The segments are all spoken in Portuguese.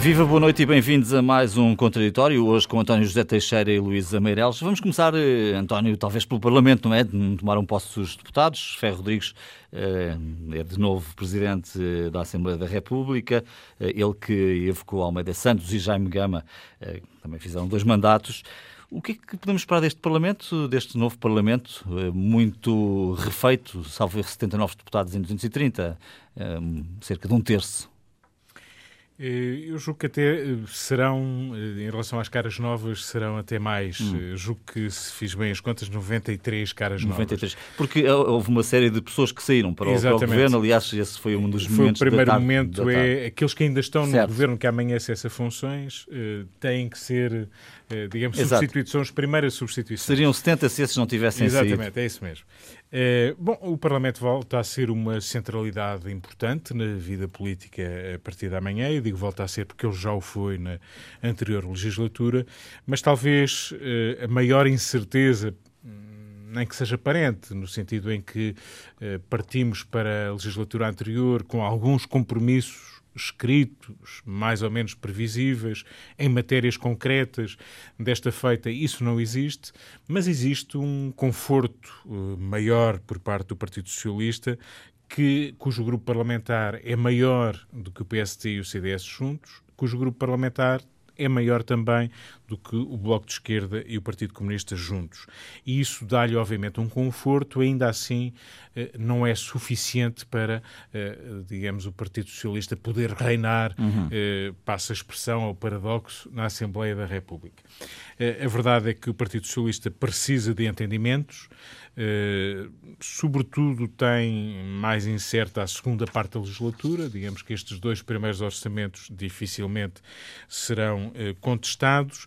Viva, boa noite e bem-vindos a mais um Contraditório, hoje com António José Teixeira e Luísa Meireles. Vamos começar, eh, António, talvez pelo Parlamento, não é? Tomaram posse os deputados. Ferro Rodrigues eh, é de novo Presidente da Assembleia da República, eh, ele que evocou Almeida Santos e Jaime Gama, também fizeram dois mandatos. O que é que podemos esperar deste Parlamento, deste novo Parlamento, muito refeito, salvo 79 deputados em 230, cerca de um terço? Eh, eu julgo que até eh, serão, eh, em relação às caras novas, serão até mais. Hum. Julgo que, se fiz bem as contas, 93 caras 93. novas. Porque houve uma série de pessoas que saíram para, o, para o governo. Aliás, esse foi um dos foi momentos. O primeiro tarde, momento é aqueles que ainda estão certo. no governo que amanhã acessa funções têm que ser, digamos, Exato. substituídos. São as primeiras substituições. Seriam 70 se esses não tivessem Exatamente, saído. Exatamente, é isso mesmo. É, bom, o Parlamento volta a ser uma centralidade importante na vida política a partir da manhã. Eu digo volta a ser porque ele já o foi na anterior legislatura, mas talvez eh, a maior incerteza hum, nem que seja aparente, no sentido em que eh, partimos para a legislatura anterior com alguns compromissos escritos, mais ou menos previsíveis, em matérias concretas. Desta feita, isso não existe, mas existe um conforto uh, maior por parte do Partido Socialista, que, cujo grupo parlamentar é maior do que o PST e o CDS juntos, cujo grupo parlamentar é maior também do que o Bloco de Esquerda e o Partido Comunista juntos. E isso dá-lhe, obviamente, um conforto, ainda assim eh, não é suficiente para, eh, digamos, o Partido Socialista poder reinar, uhum. Eh, passa a expressão ao paradoxo, na Assembleia da República. A verdade é que o Partido Socialista precisa de entendimentos, sobretudo tem mais incerta a segunda parte da legislatura. Digamos que estes dois primeiros orçamentos dificilmente serão contestados,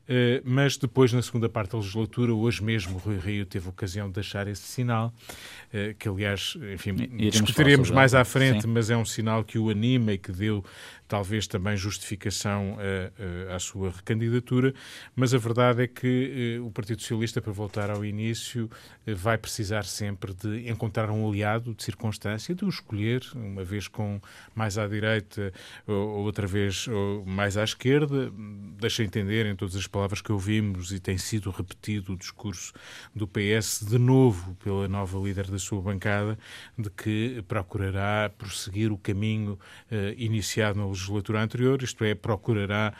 mas depois, na segunda parte da legislatura, hoje mesmo, Rui Rio teve ocasião de deixar esse sinal, que aliás, enfim, Iremos discutiremos mais à frente, Sim. mas é um sinal que o anima e que deu talvez também justificação à sua recandidatura. Mas a verdade é que o Partido Socialista, para voltar ao início, vai precisar sempre de encontrar um aliado de circunstância, de o escolher, uma vez com mais à direita ou outra vez ou mais à esquerda. Deixa entender, em todas as palavras que ouvimos, e tem sido repetido o discurso do PS, de novo pela nova líder da sua bancada, de que procurará prosseguir o caminho uh, iniciado na legislatura anterior, isto é, procurará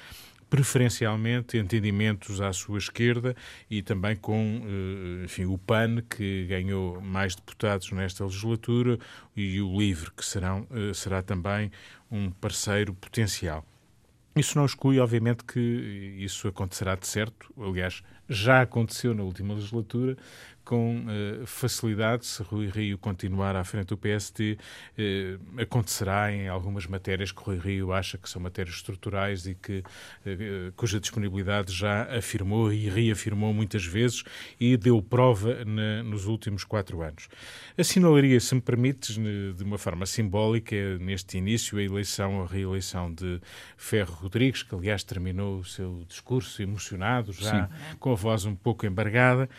preferencialmente entendimentos à sua esquerda e também com eh, enfim, o PAN, que ganhou mais deputados nesta legislatura, e o LIVRE, que serão, eh, será também um parceiro potencial. Isso não exclui, obviamente, que isso acontecerá de certo. Aliás, já aconteceu na última legislatura, com uh, facilidade, se Rui Rio continuar à frente do PST, uh, acontecerá em algumas matérias que Rui Rio acha que são matérias estruturais e que, uh, cuja disponibilidade já afirmou e reafirmou muitas vezes e deu prova na, nos últimos quatro anos. Assinalaria, se me permites, de uma forma simbólica, neste início, a eleição, a reeleição de Ferro Rodrigues, que aliás terminou o seu discurso emocionado, já Sim. com a voz um pouco embargada.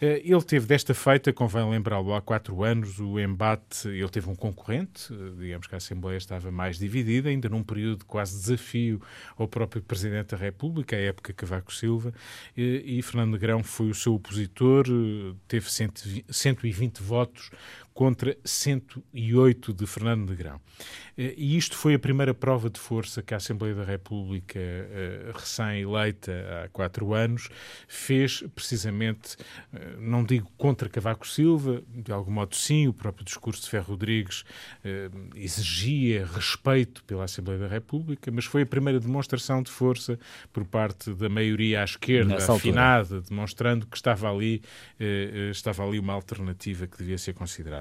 Eh, ele teve desta feita, convém lembrá-lo, há quatro anos, o embate, ele teve um concorrente, eh, digamos que a Assembleia estava mais dividida, ainda num período de quase desafio ao próprio Presidente da República, à época Cavaco Silva, e, e Fernando Negrão foi o seu opositor, eh, teve 120 votos contra 108 de Fernando Negrão. Eh, e isto foi a primeira prova de força que a Assembleia da República, eh, recém-eleita há quatro anos, fez precisamente, eh, não digo contra Cavaco Silva, de algum modo sim, o próprio discurso de Ferro Rodrigues exigia respeito pela Assembleia da República, mas foi a primeira demonstração de força por parte da maioria à esquerda, Nessa afinada, altura. demonstrando que estava ali, estava ali uma alternativa que devia ser considerada.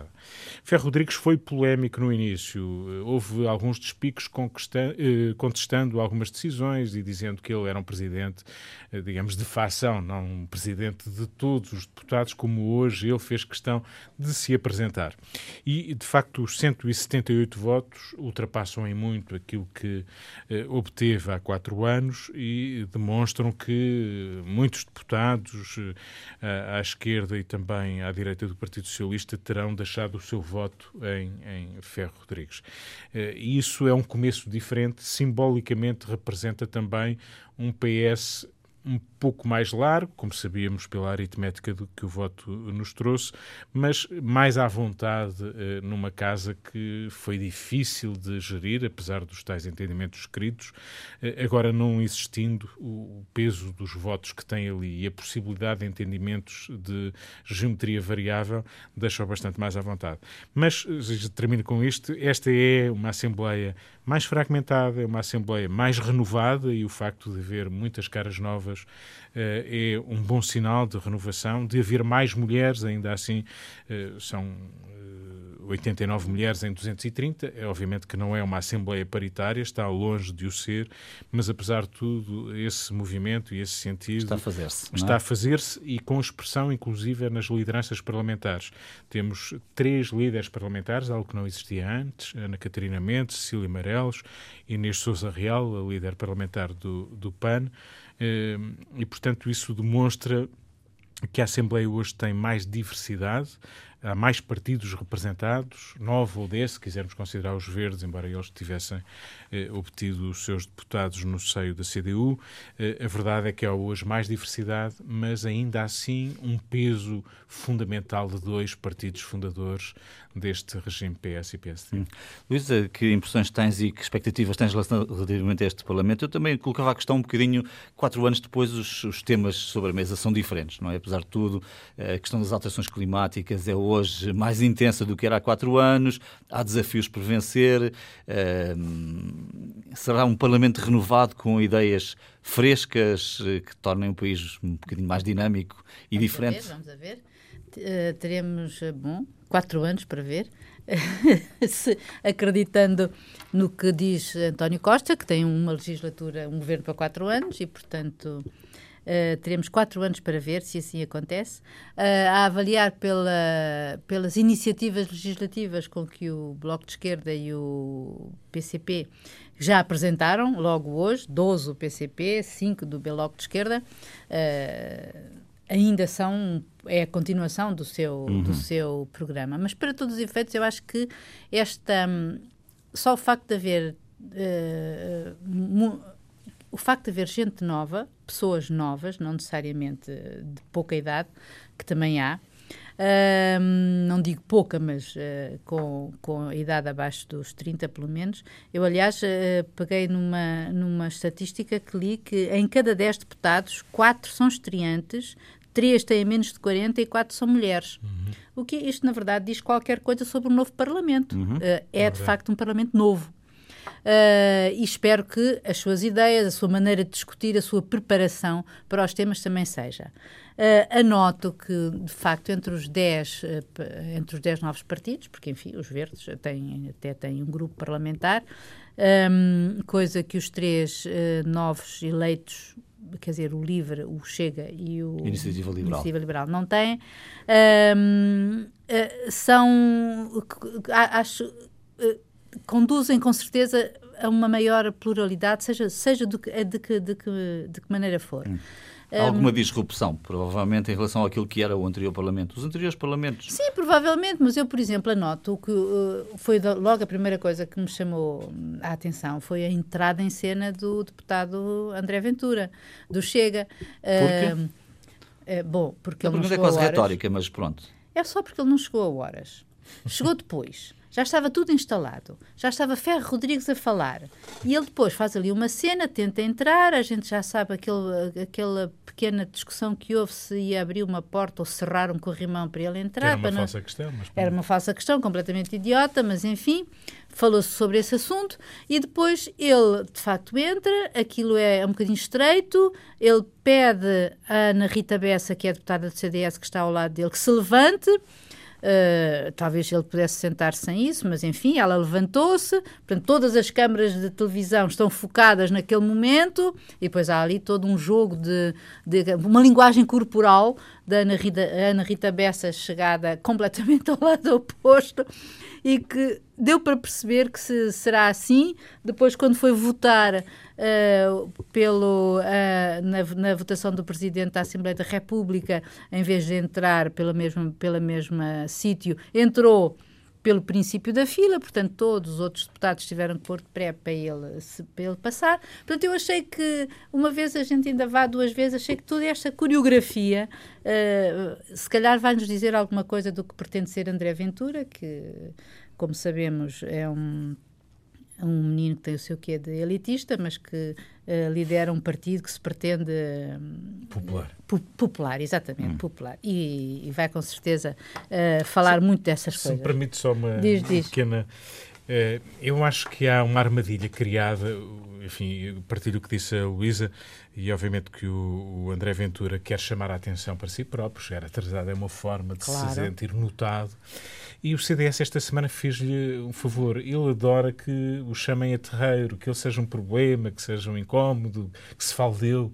Ferro Rodrigues foi polémico no início. Houve alguns despicos eh, contestando algumas decisões e dizendo que ele era um presidente, eh, digamos, de facção, não um presidente de todos os deputados como hoje ele fez questão de se apresentar. E, de facto, os 178 votos ultrapassam em muito aquilo que eh, obteve há quatro anos e demonstram que muitos deputados eh, à esquerda e também à direita do Partido Socialista terão deixado o seu voto em, em Ferro Rodrigues. Eh, isso é um começo diferente, simbolicamente representa também um PS um pouco mais largo, como sabíamos pela aritmética do que o voto nos trouxe, mas mais à vontade eh, numa casa que foi difícil de gerir, apesar dos tais entendimentos escritos, eh, agora não existindo o peso dos votos que tem ali e a possibilidade de entendimentos de geometria variável deixa-o bastante mais à vontade. Mas, eh, termino com isto, esta é uma Assembleia mais fragmentada, é uma Assembleia mais renovada e o facto de haver muitas caras novas eh, é um bom sinal de renovação, de haver mais mulheres, ainda assim eh, são 89 mulheres em 230. É obviamente que não é uma Assembleia paritária, está longe de o ser, mas apesar de tudo, esse movimento e esse sentido. Está a fazer-se. Está é? a fazer-se e com expressão, inclusive, nas lideranças parlamentares. Temos três líderes parlamentares, algo que não existia antes: Ana Catarina Mendes, Cecília Marelos, Inês Souza Real, a líder parlamentar do, do PAN. Eh, e, portanto, isso demonstra que a Assembleia hoje tem mais diversidade, há mais partidos representados, nove ou dez, se quisermos considerar os verdes, embora eles tivessem eh, obtido os seus deputados no seio da CDU. Eh, a verdade é que há hoje mais diversidade, mas ainda assim um peso fundamental de dois partidos fundadores deste regime PS e PSD. Hum. Luísa, que impressões tens e que expectativas tens relativamente a este Parlamento? Eu também colocava a questão um bocadinho, quatro anos depois, os, os temas sobre a mesa são diferentes, não é? Apesar de tudo, a questão das alterações climáticas é hoje mais intensa do que era há quatro anos, há desafios por vencer, uh, será um Parlamento renovado com ideias frescas eh, que tornem o país um bocadinho mais dinâmico e vamos diferente? A ver, vamos a ver. Uh, teremos, eh, bom, quatro anos para ver, acreditando no que diz António Costa, que tem uma legislatura, um governo para quatro anos e, portanto, Uh, teremos quatro anos para ver se assim acontece. Uh, a avaliar pela, pelas iniciativas legislativas com que o Bloco de Esquerda e o PCP já apresentaram, logo hoje, 12 do PCP, 5 do Bloco de Esquerda, uh, ainda são é a continuação do seu uhum. do seu programa mas para todos os efeitos eu acho que esta só o facto de haver uh, o facto de haver gente nova, pessoas novas, não necessariamente de pouca idade, que também há, uh, não digo pouca, mas uh, com, com a idade abaixo dos 30, pelo menos. Eu, aliás, peguei numa, numa estatística que li que em cada 10 deputados, 4 são estreantes, 3 têm menos de 40 e 4 são mulheres. Uhum. O que isto, na verdade, diz qualquer coisa sobre o novo Parlamento. Uhum. é, de facto, um Parlamento novo. Uh, e espero que as suas ideias, a sua maneira de discutir, a sua preparação para os temas também seja. Uh, anoto que, de facto, entre os 10 uh, entre os dez novos partidos, porque, enfim, os verdes têm, até têm um grupo parlamentar, um, coisa que os três novos eleitos quer dizer, o LIVRE, o Chega e o Iniciativa Liberal, Iniciativa Liberal não têm, um, são, acho, conduzem com certeza a uma maior pluralidade, seja, seja do que, de, que, de, que, de que maneira for. Hum. Alguma disrupção, provavelmente, em relação àquilo que era o anterior Parlamento, os anteriores Parlamentos? Sim, provavelmente, mas eu, por exemplo, anoto que uh, foi logo a primeira coisa que me chamou a atenção foi a entrada em cena do deputado André Ventura, do Chega. Por quê? Uh, bom, porque a ele não é quase retórica, mas pronto. É só porque ele não chegou a horas. Chegou depois. Já estava tudo instalado. Já estava Ferro Rodrigues a falar. E ele depois faz ali uma cena, tenta entrar, a gente já sabe aquele, aquela pequena discussão que houve se ia abrir uma porta ou cerrar um corrimão para ele entrar. Era uma não... falsa questão. Mas... Era uma falsa questão, completamente idiota, mas enfim, falou-se sobre esse assunto e depois ele, de facto, entra, aquilo é um bocadinho estreito, ele pede a Ana Rita Bessa, que é a deputada do CDS que está ao lado dele, que se levante Uh, talvez ele pudesse sentar-se sem isso, mas enfim, ela levantou-se. Portanto, todas as câmaras de televisão estão focadas naquele momento, e depois há ali todo um jogo de, de uma linguagem corporal da Ana Rita, Ana Rita Bessa chegada completamente ao lado oposto e que deu para perceber que se, será assim. Depois, quando foi votar uh, pelo, uh, na, na, votação do Presidente da Assembleia da República, em vez de entrar pela mesma, pela mesma sítio, entrou pelo princípio da fila, portanto, todos os outros deputados tiveram que pôr de pré para ele, se, para ele passar. Portanto, eu achei que, uma vez a gente ainda vá, duas vezes, achei que toda esta coreografia, uh, se calhar vai-nos dizer alguma coisa do que pretende ser André Ventura, que, como sabemos, é um um menino que tem o seu quê de elitista, mas que uh, lidera um partido que se pretende... Uh, popular. Pu popular, exatamente, hum. popular. E, e, vai com certeza uh, falar se, muito dessas se coisas. Se me permite só uma, diz, diz. pequena... eu acho que há uma armadilha criada, enfim, partilho o que disse a Luísa, e obviamente que o, o, André Ventura quer chamar a atenção para si próprio, chegar atrasado é uma forma de claro. se sentir notado. E o CDS esta semana fez-lhe um favor. Ele adora que o chamem a terreiro, que ele seja um problema, que seja um incómodo, que se fale dele.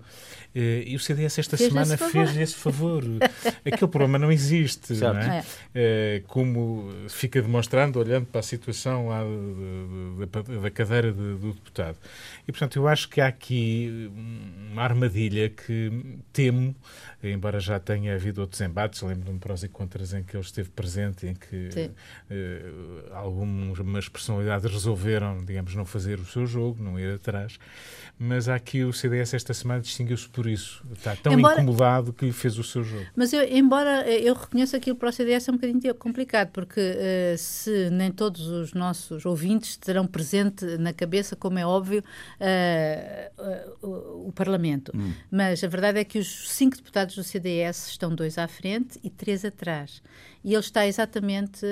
Eh, e o CDS esta fez semana fez-lhe esse favor. Aquele problema não existe, não é? é? Como fica demonstrando, olhando para a situação lá da, da cadeira de, do deputado. E, portanto, eu acho que há aqui uma armadilha que temo, embora já tenha havido outros embates, lembro-me prós e contras em que ele esteve presente, em que uh, algumas personalidades resolveram, digamos, não fazer o seu jogo, não ir atrás mas aqui o CDS esta semana distinguiu-se por isso. Está tão embora, incomodado que fez o seu jogo. Mas eu, embora eu reconheça que para o CDS é um bocadinho complicado, porque uh, se nem todos os nossos ouvintes terão presente na cabeça, como é óbvio, uh, uh, o Parlamento. Hum. Mas a verdade é que os cinco deputados do CDS estão dois à frente e três atrás. E ele está exatamente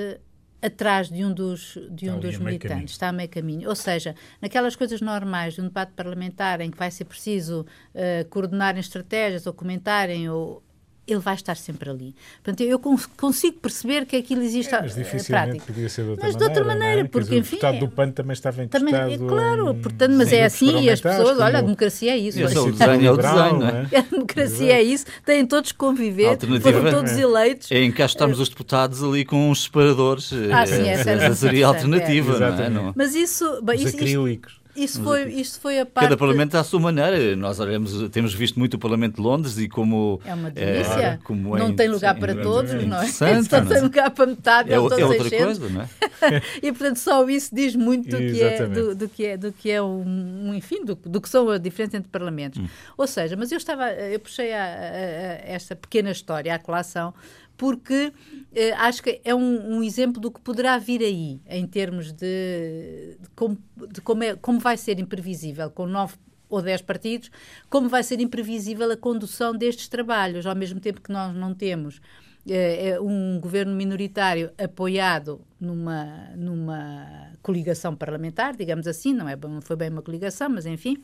atrás de um dos, de um dos militantes, está a meio caminho. Ou seja, naquelas coisas normais de um debate parlamentar em que vai ser preciso uh, coordenarem estratégias ou comentarem ou ele vai estar sempre ali. Portanto, eu consigo perceber que aquilo existe é, mas dificilmente podia ser de outra mas maneira. de outra maneira, é? porque dizer, enfim... O deputado do PAN também estava encostado... Também, é, claro, portanto, mas é assim e as pessoas... Olha, a democracia é isso. Esse é o desenho, é o desenho, não é? A democracia é isso, têm todos que conviver, foram todos eleitos. É encaixarmos os deputados ali com os separadores. Ah, sim, essa, essa seria a alternativa, não é? Mas isso... Bem, os acrílicos. Isso foi, isso foi a parte... Cada Parlamento à sua maneira. Nós olhamos, temos visto muito o Parlamento de Londres e como... É uma delícia. É, como não é tem lugar para todos, não é? Só não tem lugar para metade, é, é, é outra coisa, não é? e, portanto, só isso diz muito do que é, do, do, que é, do que é um, enfim, do, do que são a diferença entre parlamentos. Hum. Ou seja, mas eu estava, eu puxei a, a, a esta pequena história, a colação, porque eh, acho que é um, um, exemplo do que poderá vir aí, em termos de, de, como, de como, é, como vai ser imprevisível, com nove ou dez partidos, como vai ser imprevisível a condução destes trabalhos, ao mesmo tempo que nós não temos eh, um governo minoritário apoiado numa, numa coligação parlamentar, digamos assim, não, é, não foi bem uma coligação, mas enfim,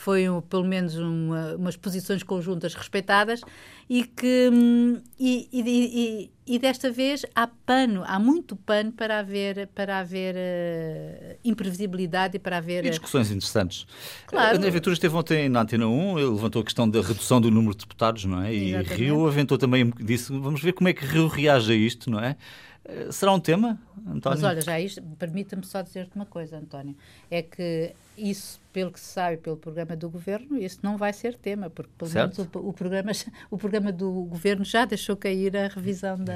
foi um, pelo menos uma, umas posições conjuntas respeitadas e que hum, e, e, e, e, desta vez há pano, há muito pano para haver para haver uh, imprevisibilidade e para haver e discussões interessantes. Claro. André Ventura esteve ontem na Antena 1, ele levantou a questão da redução do número de deputados, não é? E Exatamente. Rio aventou também, disse, vamos ver como é que Rio reage a isto, não é? Eh, será um tema, António? Mas olha, já isto, permita-me só dizer-te uma coisa, António. É que isso, pelo que se sabe pelo programa do governo, isso não vai ser tema, porque pelo certo. menos o, o, programa, o programa do governo já deixou cair a revisão da,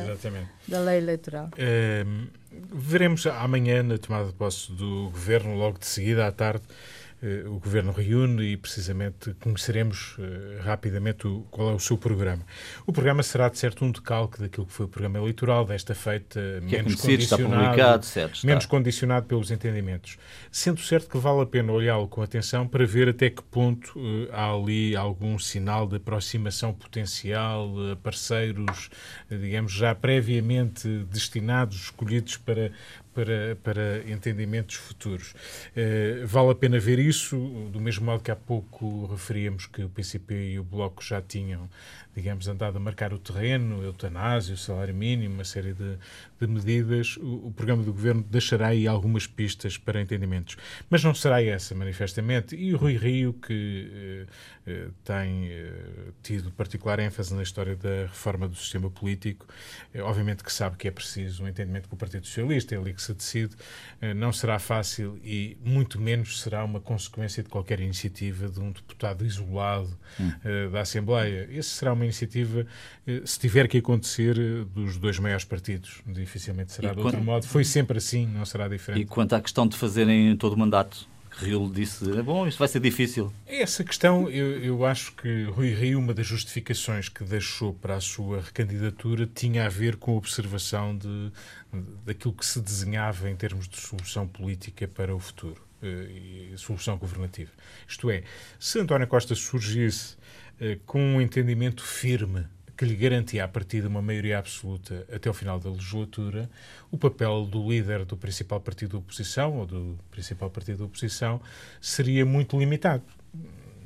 da lei eleitoral. Ehm, veremos amanhã, na tomada de posse do governo, logo de seguida à tarde, o Governo reúne e precisamente conheceremos uh, rapidamente o, qual é o seu programa. O programa será, de certo, um decalque daquilo que foi o programa eleitoral, desta feita que é menos é condicionado, certo, menos condicionado pelos entendimentos. Sendo certo que vale a pena olhá-lo com atenção para ver até que ponto uh, há ali algum sinal de aproximação potencial a parceiros, digamos, já previamente destinados, escolhidos para, para, para entendimentos futuros. vale a pena ver isso, do mesmo modo que há pouco referíamos que o PCP e o Bloco já tinham digamos, andado a marcar o terreno, eutanásia, o salário mínimo, uma série de, de medidas, o, o, programa do governo deixará aí algumas pistas para entendimentos. Mas não será essa, manifestamente. E o Rui Rio, que eh, eh, tem eh, tido particular ênfase na história da reforma do sistema político, eh, obviamente que sabe que é preciso um entendimento com o Partido Socialista, é ali que se decide, eh, não será fácil e muito menos será uma consequência de qualquer iniciativa de um deputado isolado hum. Eh, da Assembleia. Essa será uma iniciativa, eh, se tiver que acontecer, eh, dos dois maiores partidos. Dificilmente será e de outro modo. Foi sempre assim, não será diferente. E quanto à questão de fazerem todo o mandato, Rio disse, é bom, isto vai ser difícil. Essa questão, eu, eu acho que Rui Rio, uma das justificações que deixou para a sua recandidatura tinha a ver com a observação de, daquilo que se desenhava em termos de solução política para o futuro eh, e solução governativa. Isto é, se António Costa surgisse com um entendimento firme que lhe garantia a partir de uma maioria absoluta até o final da legislatura, o papel do líder do principal partido da oposição ou do principal partido da oposição seria muito limitado.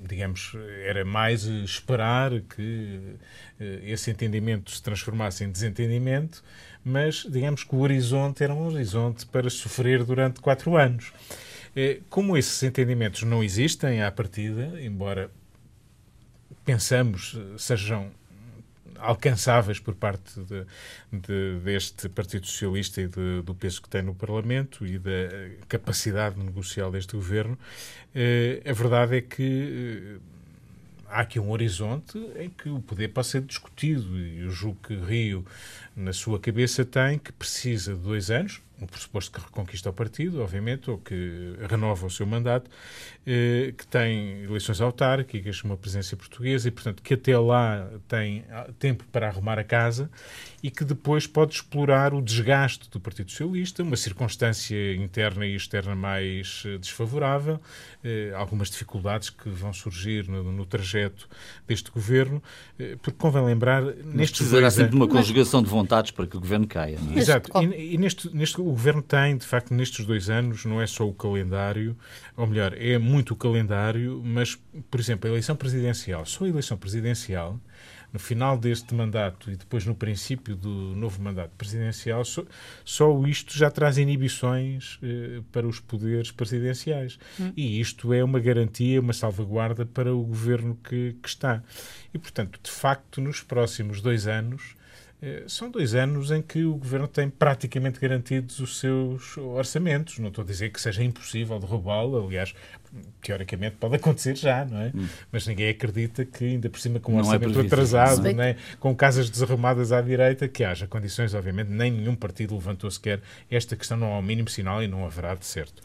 Digamos, era mais esperar que eh, esse entendimento se transformasse em desentendimento, mas digamos que o horizonte era um horizonte para sofrer durante quatro anos. Eh, como esses entendimentos não existem à partida, embora pensamos eh, sejam alcançáveis por parte de, de, deste Partido Socialista e de, do peso que tem no Parlamento e da capacidade negocial deste governo, eh, a verdade é que eh, há aqui um horizonte em que o poder pode ser discutido e eu julgo que Rio, na sua cabeça, tem que precisa de dois anos, um pressuposto que reconquista o partido, obviamente, ou que renova o seu mandato, eh, que tem eleições autárquicas, uma presença portuguesa e, portanto, que até lá tem ah, tempo para arrumar a casa e que depois pode explorar o desgaste do Partido Socialista, uma circunstância interna e externa mais eh, desfavorável, eh, algumas dificuldades que vão surgir no, no trajeto deste governo, porque convém lembrar... Mas precisará sempre de uma conjugação de vontades para que o governo caia, não é? Exato. E, e neste, neste o governo tem, de facto, nestes dois anos, não é só o calendário, ou melhor, é muito o calendário, mas, por exemplo, a eleição presidencial, só a eleição presidencial, no final deste mandato e depois no princípio do novo mandato presidencial, só, só isto já traz inibições eh, para os poderes presidenciais. Hum. E isto é uma garantia, uma salvaguarda para o governo que, que está. E, portanto, de facto, nos próximos dois anos, são dois anos em que o governo tem praticamente garantidos os seus orçamentos. Não estou a dizer que seja impossível derrubá-lo, aliás, teoricamente pode acontecer já, não é? Hum. Mas ninguém acredita que, ainda por cima, com um não é orçamento é atrasado, né? com casas desarrumadas à direita, que haja condições, obviamente, nem nenhum partido levantou sequer esta questão, não há o mínimo sinal e não haverá de certo.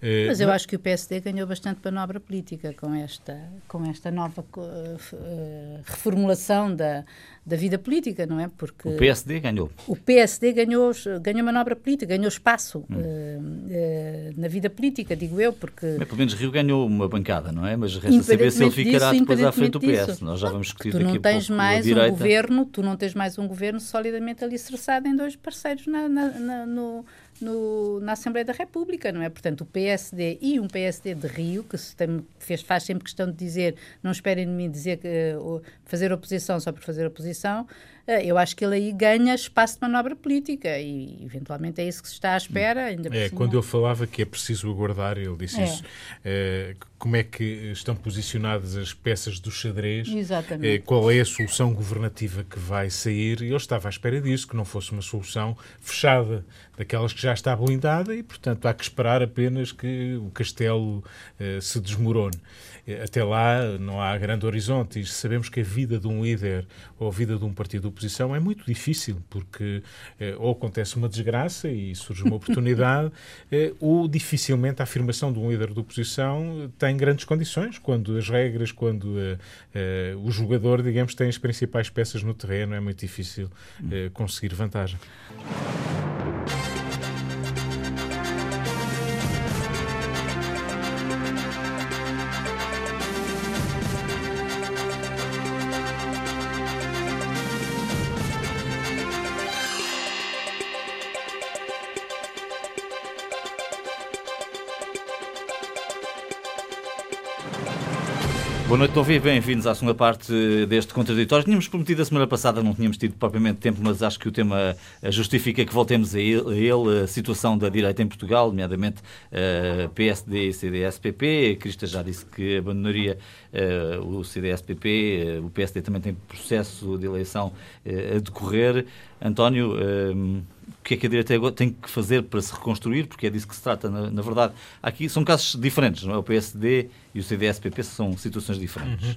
Eh, Mas eu acho que o PSD ganhou bastante manobra política com esta, com esta nova uh, reformulação da, da vida política, não é? Porque o PSD ganhou. O PSD ganhou, ganhou manobra política, ganhou espaço hum. uh, uh, na vida política, digo eu, porque... Mas, pelo menos Rio ganhou uma bancada, não é? Mas resta saber se ele ficará disso, depois à frente do PS. Disso. Nós já vamos discutir tu não tens mais um governo, tu não tens mais um governo solidamente alicerçado em dois parceiros na, na, na no no, na Assembleia da República, não é? Portanto, o PSD e um PSD de Rio, que se tem, fez, faz sempre questão de dizer, não esperem de mim dizer que uh, fazer oposição só por fazer oposição, uh, eu acho que ele aí ganha espaço de manobra política e, eventualmente, é isso que se está à espera. Ainda é, quando ele falava que é preciso aguardar, ele disse é. isso. É, como é que estão posicionadas as peças do xadrez? Exatamente. qual é a solução governativa que vai sair? E ele estava à espera disso, que não fosse uma solução fechada, daquelas que já está blindada e, portanto, há que esperar apenas que o castelo uh, se desmorone. Eh, até lá não há grande horizonte e sabemos que a vida de um líder ou a vida de um partido de oposição é muito difícil, porque uh, ou acontece uma desgraça e surge uma oportunidade, uh, ou dificilmente a afirmação de um líder de oposição tem grandes condições, quando as regras, quando o jogador, digamos, tem as principais peças no terreno, é muito difícil conseguir vantagem. Boa noite, Dom Bem-vindos à segunda parte deste contraditório. Tínhamos prometido a semana passada, não tínhamos tido propriamente tempo, mas acho que o tema eh, justifica que voltemos a ele, a situação da direita em Portugal, nomeadamente uh, PSD e CDS-PP. Crista já disse que abandonaria uh, o CDS-PP, o PSD também tem processo de eleição a decorrer. António, o que é que a direita tem que fazer para se reconstruir? Porque é disso que se trata, na, na verdade. Aqui são casos diferentes, não é? O PSD e o CDS-PP são situações diferentes. Uhum.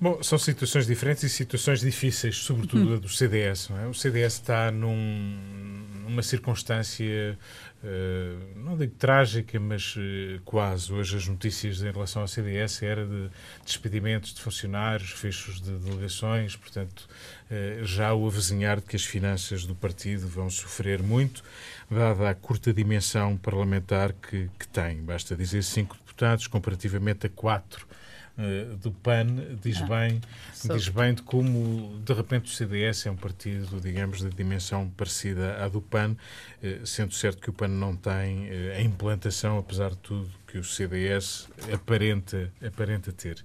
Bom, são situações diferentes e situações difíceis, sobretudo uhum. a do CDS. Não é? O CDS está num, numa circunstância Uh, não digo trágica, mas uh, quase. Hoje as notícias em relação ao CDS era de despedimentos de funcionários, fechos de delegações, portanto, já o avizinhar de que as finanças do partido vão sofrer muito, dada a curta dimensão parlamentar que, que tem. Basta dizer cinco deputados, comparativamente a quatro uh, do PAN diz ah, bem diz bem de como de repente o CDS é um partido digamos de dimensão parecida à do PAN uh, sendo certo que o PAN não tem a implantação apesar de tudo que o CDS aparenta aparenta ter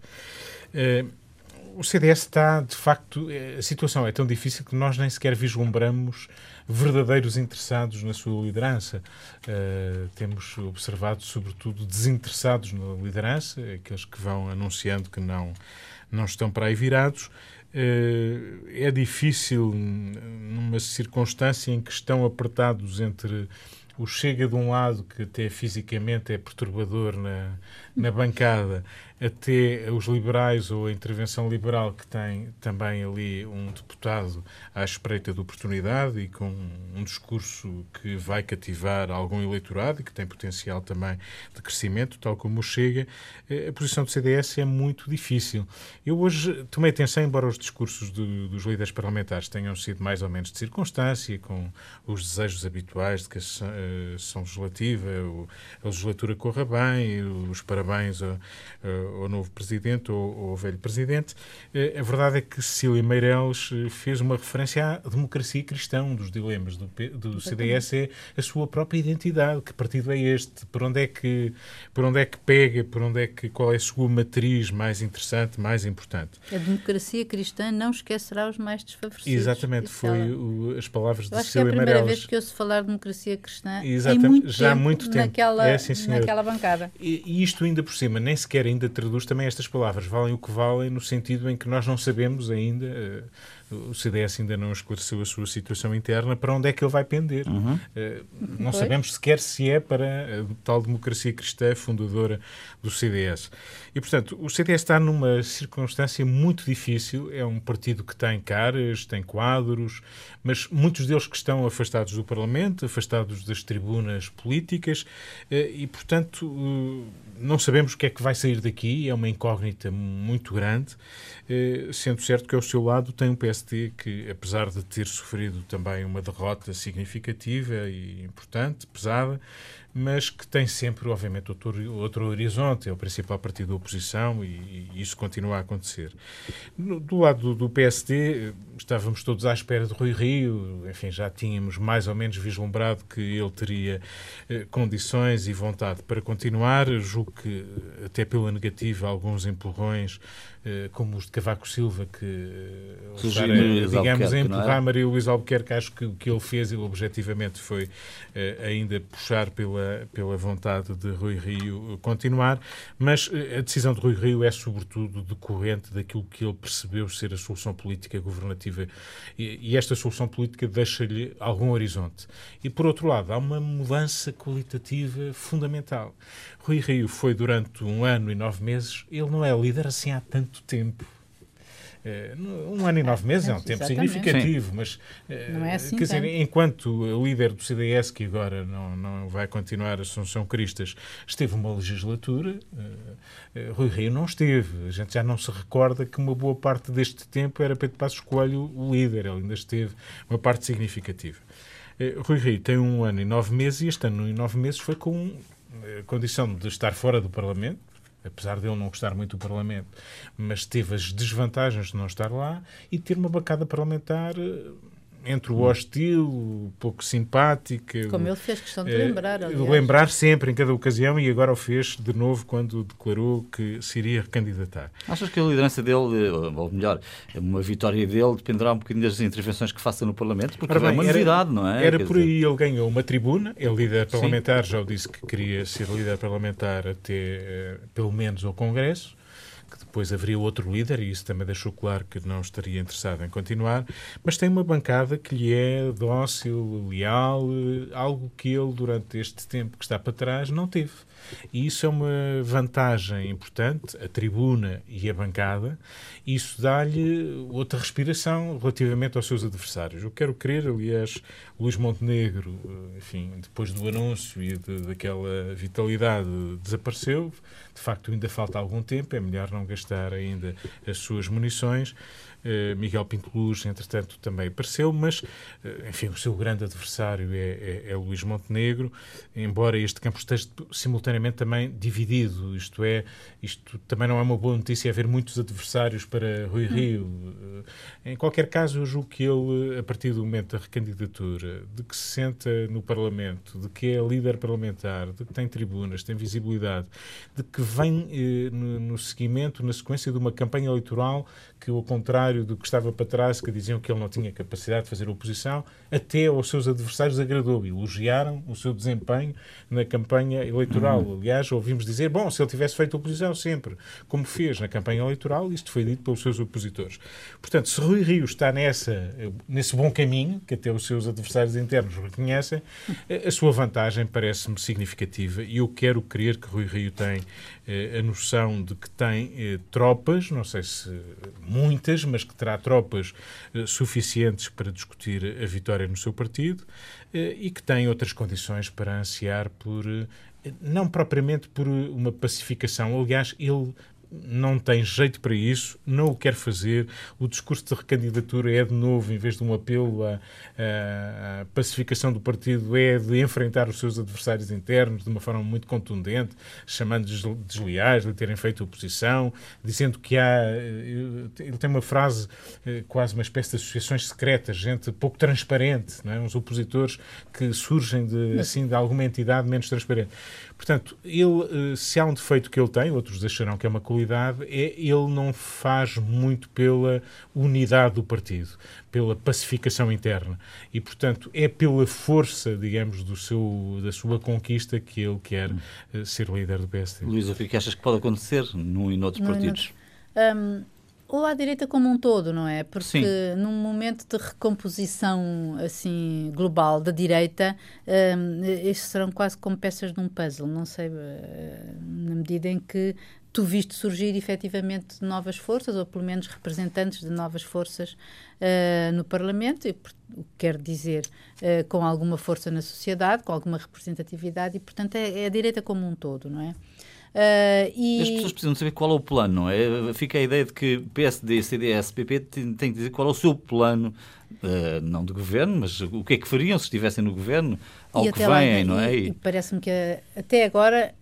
o CDS está, de facto, a situação é tão difícil que nós nem sequer vislumbramos verdadeiros interessados na sua liderança. Uh, temos observado, sobretudo, desinteressados na liderança, aqueles que vão anunciando que não, não estão para aí virados. Uh, é difícil, numa circunstância em que estão apertados entre o Chega de um lado, que até fisicamente é perturbador na, na bancada, até os liberais ou a intervenção liberal, que tem também ali um deputado à espreita de oportunidade e com um discurso que vai cativar algum eleitorado e que tem potencial também de crescimento, tal como o Chega, eh, a posição do CDS é muito difícil. Eu hoje tomei atenção, embora os discursos do, dos líderes parlamentares tenham sido mais ou menos de circunstância, com os desejos habituais de que a sessão legislativa, a legislatura corra bem, os parabéns ao, ao novo presidente ou ao velho presidente. Eh, a verdade é que Cecília Meireles eh, fez uma referência à democracia cristã. Um dos dilemas do, do CDS é a sua própria identidade. Que partido é este? Por onde é que, por onde é que pega? Por onde é que, qual é a sua matriz mais interessante, mais importante? A democracia cristã não esquecerá os mais desfavorecidos. Exatamente, foi o, as palavras Eu de Cecília Meireles. é a primeira vez que ouço falar de democracia cristã Exatamente, muito já há muito tempo naquela, é, sim, naquela bancada. E, e isto ainda por cima nem sequer ainda traduz também estas palavras. Valem o que valem, no sentido em que nós não sabemos ainda, eh, o CDS ainda não esclareceu a sua situação interna, para onde é que ele vai pender. Uhum. Uh, não pois. sabemos sequer se é para a tal democracia cristã fundadora do CDS. E, portanto, o CDS está numa circunstância muito difícil. É um partido que tem caras, tem quadros, mas muitos deles que estão afastados do Parlamento, afastados das tribunas políticas, uh, e, portanto, uh, não sabemos o que é que vai sair daqui. É uma incógnita muito grande, sendo certo que ao seu lado tem um PS Que apesar de ter sofrido também uma derrota significativa e importante, pesada, mas que tem sempre, obviamente, outro, outro horizonte, é o principal partido da oposição e, e isso continua a acontecer. No, do lado do, do, PSD, estávamos todos à espera de Rui Rio, enfim, já tínhamos mais ou menos vislumbrado que ele teria eh, condições e vontade para continuar, julgo que até pela negativa alguns empurrões eh, como os de Cavaco Silva, que uh, digamos, a empurrar é? Maria Luísa Albuquerque, acho que o que ele fez, ele objetivamente foi uh, ainda puxar pela, pela vontade de Rui Rio continuar, mas a decisão de Rui Rio é sobretudo decorrente daquilo que ele percebeu ser a solução política governativa e, e esta solução política deixa-lhe algum horizonte. E por outro lado, há uma mudança qualitativa fundamental. Rui Rio foi durante um ano e nove meses, ele não é líder assim há tanto tempo. Eh, um ano e nove meses é, um tempo Exatamente. significativo, mas eh, é assim quer dizer, enquanto líder do CDS, que agora não, não vai continuar, Assunção Cristas, esteve uma legislatura, uh, Rui Rio não esteve. A gente já não se recorda que uma boa parte deste tempo era Pedro Passos Coelho o líder, ele ainda esteve uma parte significativa. Rui Rio tem um ano e nove meses e este ano e nove meses foi com a condição de estar fora do Parlamento, apesar de ele não gostar muito do Parlamento, mas teve as desvantagens de não estar lá e ter uma bancada parlamentar eh, entre o hostil, pouco simpática. Como ele fez questão de lembrar, aliás. Lembrar sempre, em cada ocasião, e agora o fez de novo quando declarou que se iria recandidatar. Achas que a liderança dele, ou melhor, uma vitória dele, dependerá um bocadinho das intervenções que faça no Parlamento? Porque bem, é uma novidade, era, não é? Era Quer por dizer... aí, ele ganhou uma tribuna, ele líder parlamentar, Sim. já o disse que queria ser líder parlamentar até, eh, pelo menos, ao Congresso que depois haveria outro líder, e isso também deixou claro que não estaria interessado em continuar, mas tem uma bancada que lhe é dócil, leal, algo que ele, durante este tempo que está para trás, não teve. E isso é uma vantagem importante, a tribuna e a bancada. Isso dá-lhe outra respiração relativamente aos seus adversários. Eu quero crer, aliás, Luís Montenegro, enfim, depois do anúncio e de, daquela vitalidade, desapareceu. De facto, ainda falta algum tempo, é melhor não gastar ainda as suas munições. Uh, Miguel Pinto Luz, entretanto, também apareceu, mas, uh, enfim, o seu grande adversário é, é, é, Luís Montenegro, embora este campo esteja simultaneamente também dividido, isto é, isto também não é uma boa notícia haver muitos adversários para Rui hum. Rio. Uh, em qualquer caso, eu julgo que ele, a partir do momento da recandidatura, de que se senta no Parlamento, de que é líder parlamentar, de que tem tribunas, tem visibilidade, de que vem no, no seguimento, na sequência de uma campanha eleitoral que, ao contrário do que estava para trás, que diziam que ele não tinha capacidade de fazer oposição, até aos seus adversários agradou. Elogiaram o seu desempenho na campanha eleitoral. Uhum. Aliás, ouvimos dizer, bom, se ele tivesse feito oposição sempre, como fez na campanha eleitoral, isto foi dito pelos seus opositores. Portanto, se Rui Rio está nessa, nesse bom caminho, que até os seus adversários internos reconhecem, a sua vantagem parece-me significativa e eu quero crer que Rui Rio tem eh, a noção de que tem eh, tropas, não sei se muitas, mas que terá tropas eh, suficientes para discutir a vitória no seu partido e que tem outras condições para ansiar por não propriamente por uma pacificação. Aliás, ele não tem jeito para isso, não o quer fazer. O discurso de recandidatura é, de novo, em vez de um apelo à, à, pacificação do partido, é de enfrentar os seus adversários internos de uma forma muito contundente, chamando-lhes desleais de terem feito oposição, dizendo que há. Eh, ele tem uma frase, eh, quase uma espécie de associações secretas, gente pouco transparente, não é? uns opositores que surgem de, assim, de alguma entidade menos transparente. Portanto, ele, eh, se há um defeito que ele tem, outros acharão que é uma qualidade, é ele não faz muito pela unidade do partido, pela pacificação interna. E, portanto, é pela força, digamos, do seu, da sua conquista que ele quer hum. ser líder do PSD. Luís, o que é achas que pode acontecer num e noutros partidos? Um, ou à direita como um todo, não é? Porque Sim. num momento de recomposição assim global da direita, um, estes serão quase como peças de um puzzle, não sei, uh, na medida em que tu viste surgir efetivamente novas forças, ou pelo menos representantes de novas forças uh, no Parlamento, e, o que quer dizer uh, com alguma força na sociedade, com alguma representatividade, e portanto é, é a direita como um todo, não é? Uh, e... As pessoas precisam saber qual é o plano, não é? Fica a ideia de que PSD, CDS, PP têm que dizer qual é o seu plano, uh, não de governo, mas o que é que fariam se estivessem no governo, ao e que vêm, não é? E, e parece-me que até agora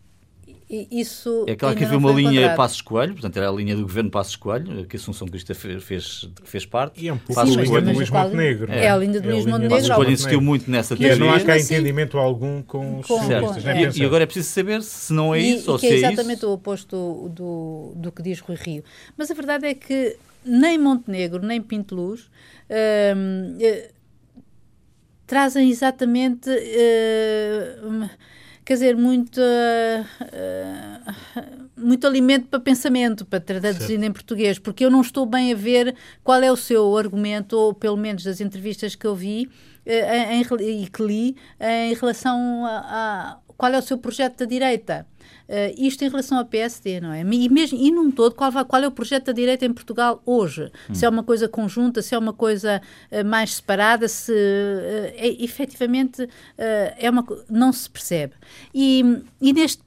isso é aquela que havia uma linha encontrado. Passos Coelho, portanto era a linha do governo Passos Coelho, que Assunção Crista fez, fez, fez parte. E é um pouco Passos Coelho do Luís Montenegro. É, é a linha do é Luís Montenegro. Passos Coelho insistiu muito nessa teoria. Não há cá entendimento algum com os socialistas. É. E, agora é preciso saber se não é isso e, ou que se é exatamente o oposto do, do que diz Rui Rio. Mas a verdade é que nem Montenegro, nem Pinto Luz hum, eh, trazem exatamente... Hum, quer dizer, muito, uh, muito alimento para pensamento, para traduzir em português, porque eu não estou bem a ver qual é o seu argumento, ou pelo menos das entrevistas que eu vi uh, em, e que li, em relação a, a qual é o seu projeto da direita. Uh, isto em relação ao PSD, não é? E, mesmo, e num todo, qual, qual é o projeto da direita em Portugal hoje? Hum. Se é uma coisa conjunta, se é uma coisa uh, mais separada, se uh, é, efetivamente é uma, não se percebe. E, e, neste,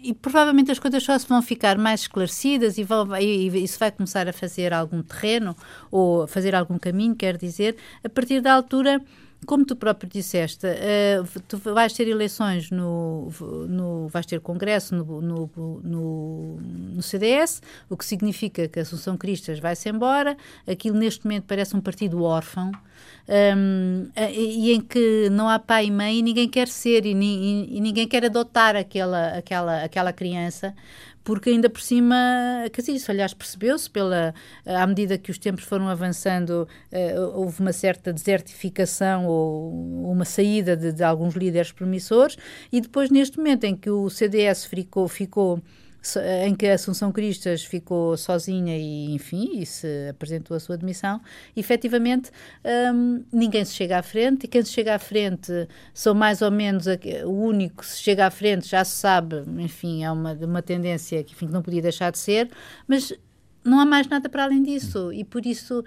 e provavelmente as coisas só se vão ficar mais esclarecidas e, vão, e, e isso vai começar a fazer algum terreno ou fazer algum caminho, quer dizer, a partir da altura como tu próprio disseste, uh, tu vais ter eleições no, no vais ter congresso no, no, no, no, CDS, o que significa que Assunção Cristas vai-se embora. Aquilo neste momento parece um partido órfão. Um, e em que não há pai e mãe e ninguém quer ser e, e, e ninguém quer adotar aquela, aquela, aquela criança porque ainda por cima, quer dizer, isso aliás percebeu-se pela, à medida que os tempos foram avançando, uh, houve uma certa desertificação ou uma saída de, de alguns líderes promissores e depois neste momento em que o CDS ficou, ficou em que a Assunção Cristas ficou sozinha e, enfim, e se apresentou a sua demissão, efetivamente hum, ninguém se chega à frente e quem se chega à frente são mais ou menos o único que se chega à frente, já se sabe, enfim, é uma, uma tendência que, enfim, que não podia deixar de ser, mas não há mais nada para além disso. E por isso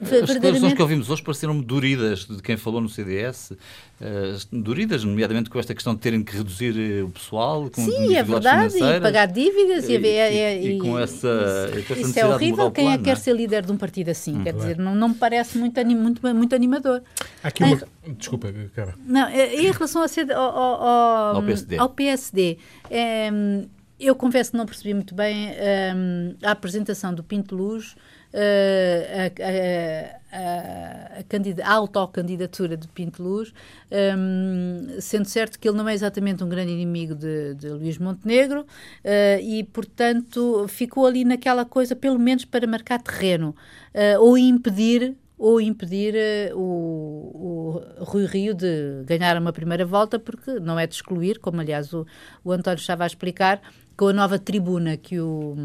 as declarações que ouvimos hoje pareceram-me duridas de quem falou no CDS, uh, eh, duridas, nomeadamente com esta questão de terem que reduzir eh, o pessoal, com Sim, é verdade, e pagar dívidas e, e, e, e com essa, isso, essa isso é horrível. Quem é que quer ser líder de um partido assim? Hum, quer claro. dizer, não, não me parece muito, muito, muito animador. Aqui uma... Desculpa, cara. Não, em relação ao, ao, ao, ao PSD, ao PSD é, eu confesso que não percebi muito bem um, a apresentação do Pinto Luz a, a, a, a autocandidatura de Pinto Luz, um, sendo certo que ele não é exatamente um grande inimigo de, de Luís Montenegro uh, e, portanto, ficou ali naquela coisa, pelo menos para marcar terreno uh, ou impedir ou impedir uh, o, o, Rui Rio de ganhar uma primeira volta, porque não é de excluir, como aliás o, o António estava a explicar, com a nova tribuna que o,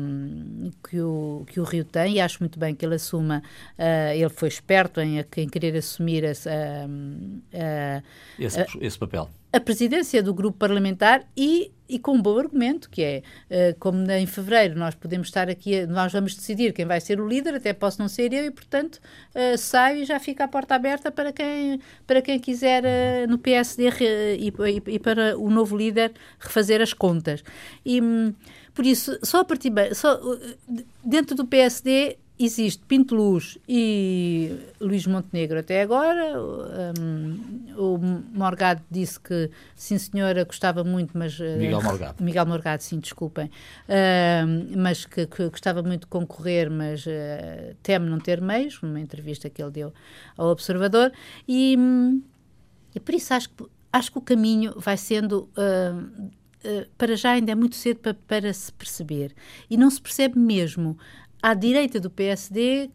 que o, que o Rio tem, e acho muito bem que ele assuma, uh, ele foi esperto em, em querer assumir esse, uh, esse, esse papel a presidência do grupo parlamentar e, e com um bom argumento, que é, uh, como em fevereiro nós podemos estar aqui, nós vamos decidir quem vai ser o líder, até posso não ser eu, e portanto uh, saio e já fica a porta aberta para quem, para quem quiser uh, no PSD e, e, para o novo líder refazer as contas. E, um, por isso, só a partir só, dentro do PSD existe Pinto Luz e Luís Montenegro até agora. Um, o Morgado disse que, sim senhora, gostava muito, mas... Eh, Miguel Morgado. Miguel Morgado, sim, desculpem. Uh, mas que, que, gostava muito de concorrer, mas uh, teme não ter meios, numa entrevista que ele deu ao Observador. E, e por isso acho que, acho que o caminho vai sendo... Uh, para já ainda é muito cedo para, para se perceber. E não se percebe mesmo à direita do PSD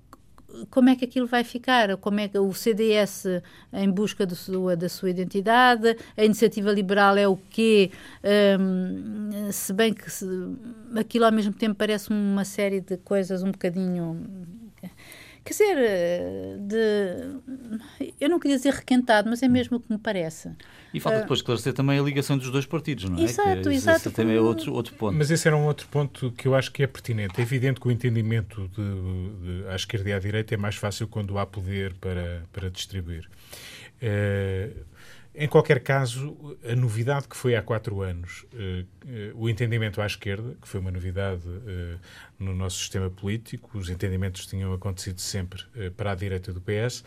como é que aquilo vai ficar, como é que o CDS em busca do da sua identidade, a iniciativa liberal é o quê, um, se bem que se, aquilo ao mesmo tempo parece uma série de coisas um bocadinho Quer dizer, eh, de, eu não queria dizer requentado, mas é mesmo o que me parece. E falta depois esclarecer também a ligação dos dois partidos, não é? Exato, que, exato. Esse também é outro, outro ponto. Mas esse era um outro ponto que eu acho que é pertinente. É evidente que o entendimento de, de, à esquerda e à direita é mais fácil quando há poder para, para distribuir. É, em qualquer caso, a novidade que foi há quatro anos, uh, uh, o entendimento à esquerda, que foi uma novidade uh, no nosso sistema político, os entendimentos tinham acontecido sempre para a direita do PS.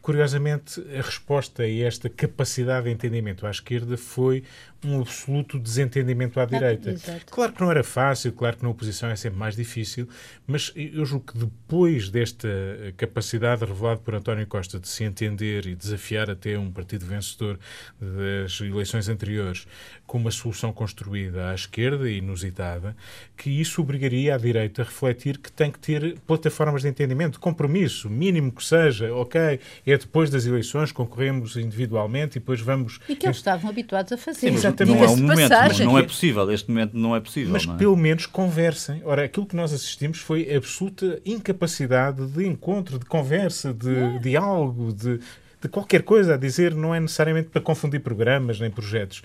curiosamente, a resposta a esta capacidade de entendimento à esquerda foi um absoluto desentendimento à direita. Exato. Claro que não era fácil, claro que na oposição é sempre mais difícil, mas eu julgo que depois desta capacidade revelada por António Costa de se entender e desafiar até um partido vencedor das eleições anteriores com uma solução construída à esquerda e inusitada, que isso obrigaria a direita a refletir que tem que ter plataformas de entendimento, de compromisso, mínimo que seja, ok, é depois das eleições, concorremos individualmente e depois vamos... E que eles estavam habituados a fazer. Sim, exatamente. Não é um momento, não, não, é possível, este momento não é possível. Mas é? pelo menos conversem. Ora, aquilo que nós assistimos foi absoluta incapacidade de encontro, de conversa, de é. diálogo, de de qualquer coisa a dizer, não é necessariamente para confundir programas nem projetos.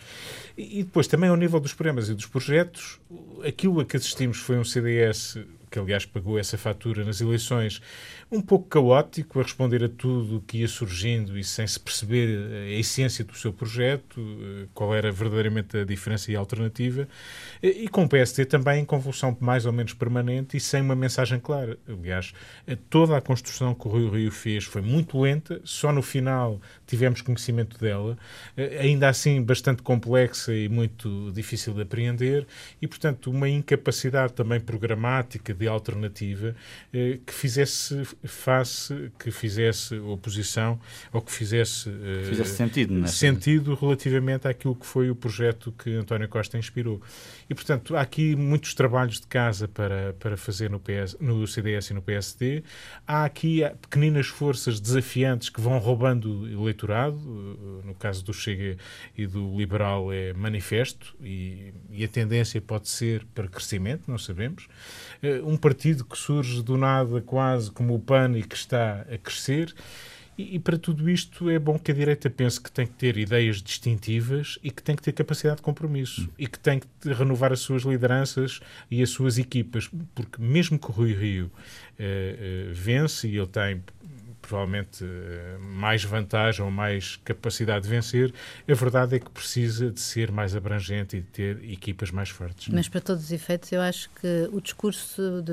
E depois também ao nível dos programas e dos projetos, aquilo a que assistimos foi um CDS que aliás pagou essa fatura nas eleições, um pouco caótico, a responder a tudo o que ia surgindo e sem se perceber a essência do seu projeto, eh, qual era verdadeiramente a diferença e a alternativa, eh, e com o PSD também em convulsão mais ou menos permanente e sem uma mensagem clara. Aliás, toda a construção que o Rio Rio fez foi muito lenta, só no final tivemos conhecimento dela, eh, ainda assim bastante complexa e muito difícil de apreender, e portanto uma incapacidade também programática de alternativa que fizesse face, que fizesse oposição ou que fizesse, uh, fizesse sentido, né? sentido relativamente àquilo que foi o projeto que António Costa inspirou. E, portanto, há aqui muitos trabalhos de casa para, para fazer no, PS, no CDS e no PSD. Há aqui pequeninas forças desafiantes que vão roubando eleitorado. No caso do Chega e do Liberal é manifesto e, e a tendência pode ser para crescimento, não sabemos. Eh, um partido que surge do nada quase como o PAN e que está a crescer. E, e, para tudo isto é bom que a direita pense que tem que ter ideias distintivas e que tem que ter capacidade de compromisso hum. e que tem que renovar as suas lideranças e as suas equipas, porque mesmo que o Rui Rio eh, eh, vence e ele tem provavelmente eh, mais vantagem ou mais capacidade de vencer, a verdade é que precisa de ser mais abrangente e de ter equipas mais fortes. Mas para todos os efeitos, eu acho que o discurso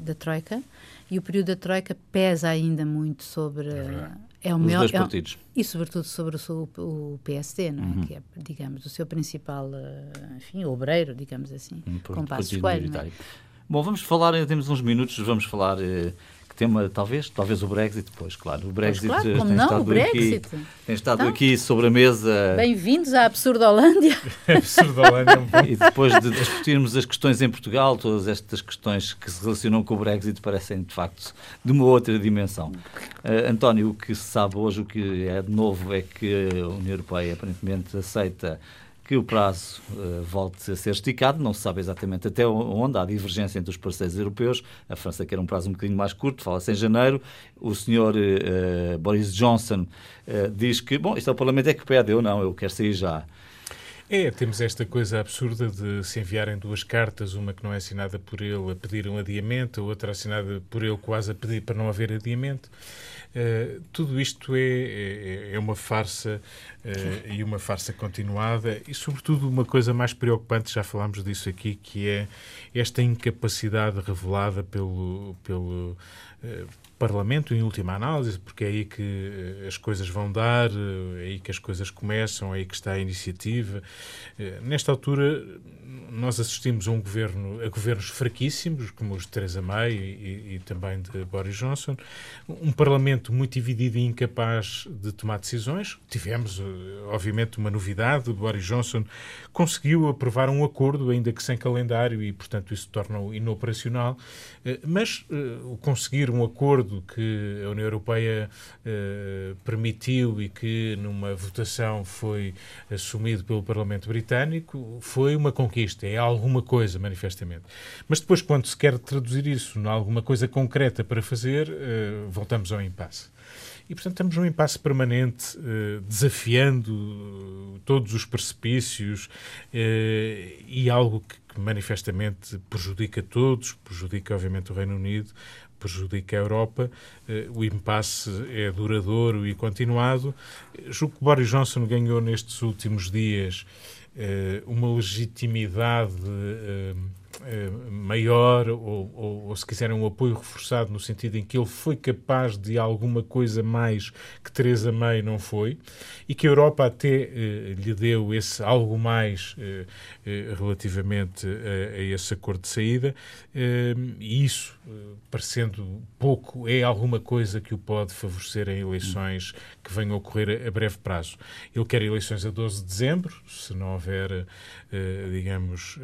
da Troika e o período da Troika pesa ainda muito sobre. É, é o maior, dois é partidos. É, e sobretudo sobre o, o PSD, não é? Uhum. que é, digamos, o seu principal, eh, enfim, obreiro, digamos assim, um, com passos. É? Bom, vamos falar, temos uns minutos, vamos falar eh, tema, talvez, talvez o Brexit, depois, claro. O Brexit claro, tem, não, estado Brexit. Aqui, tem estado então, aqui sobre a mesa. Bem-vindos à Absurdolândia. Absurdolândia. E depois de discutirmos as questões em Portugal, todas estas questões que se relacionam com o Brexit parecem, de facto, de uma outra dimensão. Uh, António, o que se sabe hoje, o que é de novo, é que a União Europeia aparentemente aceita que o prazo uh, volte a ser esticado. Não se sabe exatamente até onde há divergência entre os parceiros europeus. A França quer um prazo um bocadinho mais curto, fala-se em janeiro. O senhor uh, Boris Johnson uh, diz que, bom, isto é o Parlamento é que pede, eu não, eu quero sair já. É, temos esta coisa absurda de se enviarem duas cartas, uma que não é assinada por ele a pedir um adiamento, a outra assinada por ele quase a pedir para não haver adiamento. Uh, tudo isto é, é, é uma farsa uh, e uma farsa continuada e, sobretudo, uma coisa mais preocupante, já falámos disso aqui, que é esta incapacidade revelada pelo, pelo uh, Parlamento, em última análise, porque é aí que eh, as coisas vão dar, é aí que as coisas começam, é aí que está a iniciativa. Eh, nesta altura, nós assistimos a um governo, a governos fraquíssimos, como os de Theresa May e, e, também de Boris Johnson, um Parlamento muito dividido e incapaz de tomar decisões. Tivemos, obviamente, uma novidade: Boris Johnson conseguiu aprovar um acordo, ainda que sem calendário, e, portanto, isso torna-o inoperacional. Mas conseguir um acordo acordo que a União Europeia eh, permitiu e que numa votação foi assumido pelo Parlamento Britânico foi uma conquista, é alguma coisa, manifestamente. Mas depois, quando se quer traduzir isso em alguma coisa concreta para fazer, eh, voltamos ao impasse. E, portanto, estamos num impasse permanente, eh, desafiando todos os precipícios eh, e algo que, manifestamente prejudica todos, prejudica, obviamente, o Reino Unido, prejudica a Europa. Eh, o impasse é duradouro e continuado. Julgo que Boris Johnson ganhou nestes últimos dias eh, uma legitimidade eh, maior ou, ou, ou, se quiserem, um apoio reforçado no sentido em que ele foi capaz de alguma coisa mais que Teresa May não foi e que a Europa até eh, lhe deu esse algo mais eh, eh relativamente a, a, esse acordo de saída eh, e isso, eh, parecendo pouco, é alguma coisa que o pode favorecer em eleições que venham a ocorrer a, breve prazo. Ele quer eleições a 12 de dezembro, se não houver, digamos...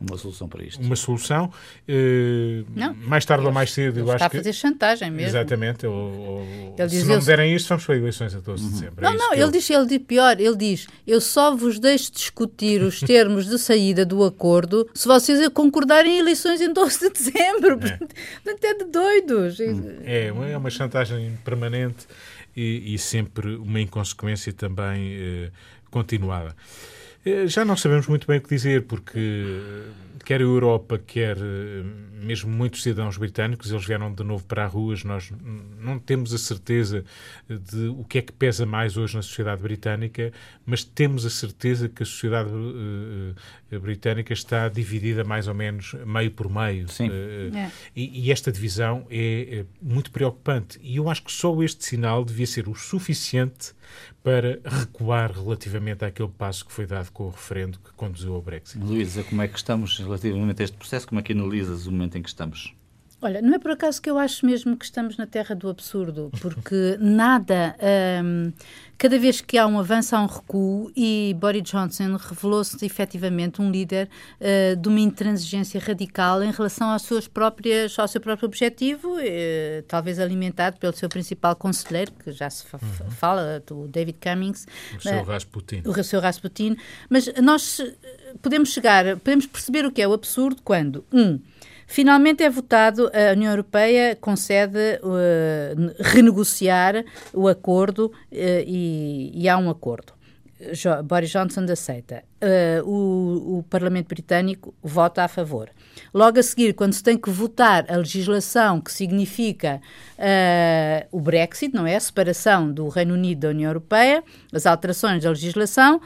Uma solução para isto. Uma solução. Uh, não, mais tarde ou mais cedo, eu acho está a fazer chantagem mesmo. Exatamente. Ou, ou, ele se diz, não me derem isto, vamos para eleições a 12 uhum. de dezembro. Não, é não, ele, ele diz, ele diz pior, ele diz, eu só vos deixo discutir os termos de saída do acordo se vocês concordarem em eleições em 12 de dezembro. É, é de doidos. Hum. É, é uma chantagem permanente e, e sempre uma inconsequência também eh, continuada. Eh, já não sabemos muito bem o que dizer, porque quer a Europa, quer eh, mesmo muitos cidadãos britânicos, eles vieram de novo para as ruas, nós não temos a certeza de o que é que pesa mais hoje na sociedade britânica, mas temos a certeza que a sociedade uh, britânica está dividida mais ou menos meio por meio. Sim. Uh, é. e, e, esta divisão é, é muito preocupante. E eu acho que só este sinal devia ser o suficiente para recuar relativamente àquele passo que foi dado com o referendo que conduziu ao Brexit. Luísa, como é que estamos relativamente a este processo? Como é que analisas o momento em que estamos? Olha, não é por acaso que eu acho mesmo que estamos na terra do absurdo, porque nada, um, cada vez que há um avanço, há um recuo, e Boris Johnson revelou-se efetivamente um líder uh, de uma intransigência radical em relação às suas próprias, ao seu próprio objetivo, uh, talvez alimentado pelo seu principal conselheiro, que já se fa uhum. fala, o David Cummings. O seu uh, Rasputin. O seu Rasputin. Mas nós podemos chegar, podemos perceber o que é o absurdo quando, um, Finalmente é votado, a União Europeia concede uh, renegociar o acordo uh, e, e, há um acordo. Jo Boris Johnson aceita. Uh, o, o, Parlamento Britânico vota a favor. Logo a seguir, quando se tem que votar a legislação que significa o Brexit, não é? A separação do Reino Unido da União Europeia, as alterações da legislação,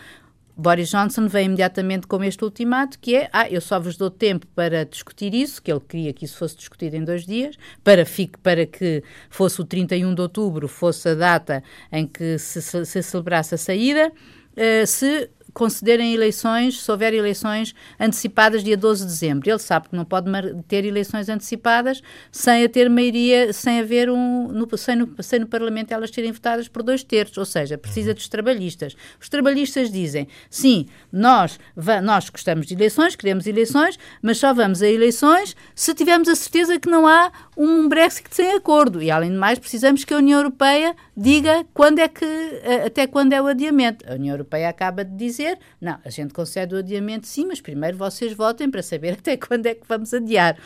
Boris Johnson vem imediatamente com este ultimato, que é, ah, eu só vos dou tempo para discutir isso, que ele queria que isso fosse discutido em dois dias, para, fique, para que fosse o 31 de outubro, fosse a data em que se, se celebrasse a saída, uh, se concederem eleições, se houver eleições antecipadas dia 12 de dezembro. Ele sabe que não pode ter eleições antecipadas sem a ter maioria, sem haver um, no, sem, no, sem no Parlamento elas serem votadas por dois terços, ou seja, precisa dos trabalhistas. Os trabalhistas dizem, sim, nós, nós gostamos de eleições, queremos eleições, mas só vamos a eleições se tivermos a certeza que não há um Brexit sem acordo. E, além de mais, precisamos que a União Europeia diga quando é que, até quando é o adiamento. A União Europeia acaba de dizer dizer, não, a gente concede o adiamento sim, mas primeiro vocês votem para saber até quando é que vamos adiar.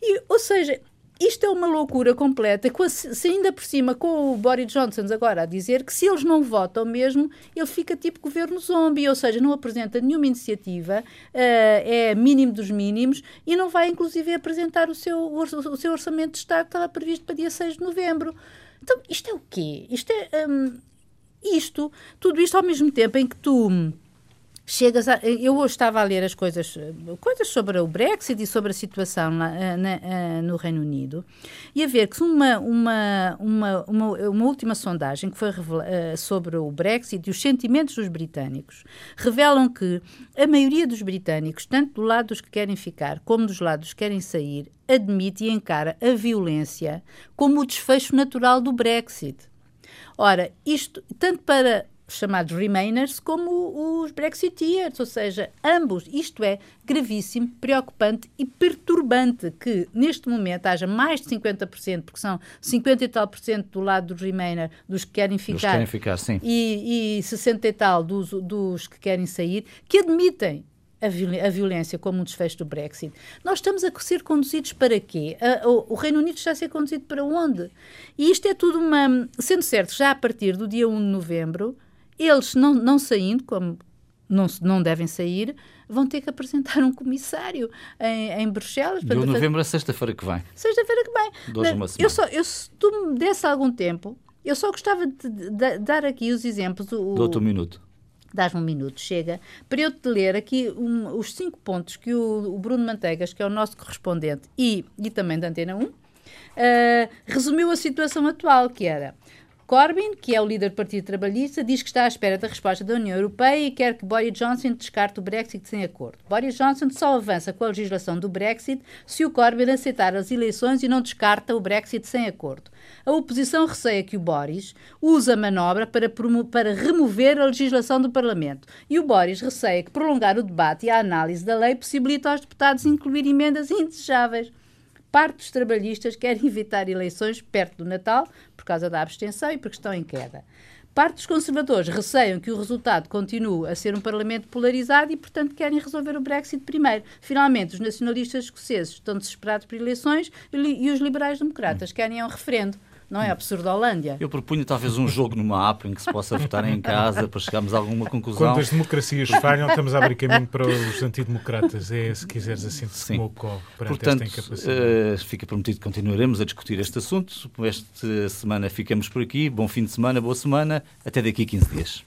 E, ou seja, isto é uma loucura completa, se ainda por cima com o Boris Johnson agora a dizer que se eles não votam mesmo, ele fica tipo governo zombie, ou seja, não apresenta nenhuma iniciativa, uh, é mínimo dos mínimos e não vai inclusive apresentar o seu, o seu orçamento de Estado que estava previsto para dia 6 de novembro. Então, isto é o quê? Isto é... Um, isto, tudo isto ao mesmo tempo em que tu chegas a, eu hoje estava a ler as coisas coisas sobre o Brexit e sobre a situação lá, eh, na, eh, no Reino Unido e a ver que uma uma, uma, uma, uma última sondagem que foi uh, sobre o Brexit e os sentimentos dos britânicos revelam que a maioria dos britânicos tanto do lado dos que querem ficar como dos lados que querem sair admite e encara a violência como o desfecho natural do Brexit. Ora, isto tanto para chamados Remainers como os Brexiteers, ou seja, ambos. Isto é gravíssimo, preocupante e perturbante que neste momento haja mais de 50%, porque são 50 e tal por cento do lado dos Remainers, dos que querem ficar, dos que querem ficar sim. E, e 60 e tal dos, dos que querem sair, que admitem a, violência como um desfecho do Brexit. Nós estamos a ser conduzidos para quê? o, Reino Unido está a ser conduzido para onde? E isto é tudo uma. Sendo certo, já a partir do dia 1 de novembro, eles, não, não saindo, como não, não devem sair, vão ter que apresentar um comissário em, em Bruxelas. De novembro a sexta-feira que vem. Sexta-feira que vem. Dois uma semana. Eu só, eu, se tu me desse algum tempo, eu só gostava de, de, de dar aqui os exemplos. O, Dou-te um minuto. Dás-me um minuto, chega, para eu te ler aqui um, os cinco pontos que o, o, Bruno Manteigas, que é o nosso correspondente, e, e também da Antena 1, uh, resumiu a situação atual, que era Corbyn, que é o líder do Partido Trabalhista, diz que está à espera da resposta da União Europeia e quer que Boris Johnson descarte o Brexit sem acordo. Boris Johnson só avança com a legislação do Brexit se o Corbyn aceitar as eleições e não descarta o Brexit sem acordo. A oposição receia que o Boris use a manobra para, para remover a legislação do Parlamento. E o Boris receia que prolongar o debate e a análise da lei possibilita aos deputados incluir emendas indesejáveis. Parte dos trabalhistas quer evitar eleições perto do Natal por causa da abstenção e porque estão em queda. Parte dos conservadores receiam que o resultado continue a ser um Parlamento polarizado e, portanto, querem resolver o Brexit primeiro. Finalmente, os nacionalistas escoceses estão desesperados por eleições e os liberais-democratas querem um referendo. Não é? Absurdolândia. Eu propunha talvez um jogo numa app em que se possa votar em casa para chegarmos a alguma conclusão. Quando as democracias falham, estamos a abrir caminho para os antidemocratas. É, se quiseres assim, Sim. perante Portanto, esta incapacidade. Uh, fica prometido que continuaremos a discutir este assunto. Esta semana ficamos por aqui. Bom fim de semana, boa semana. Até daqui a 15 dias.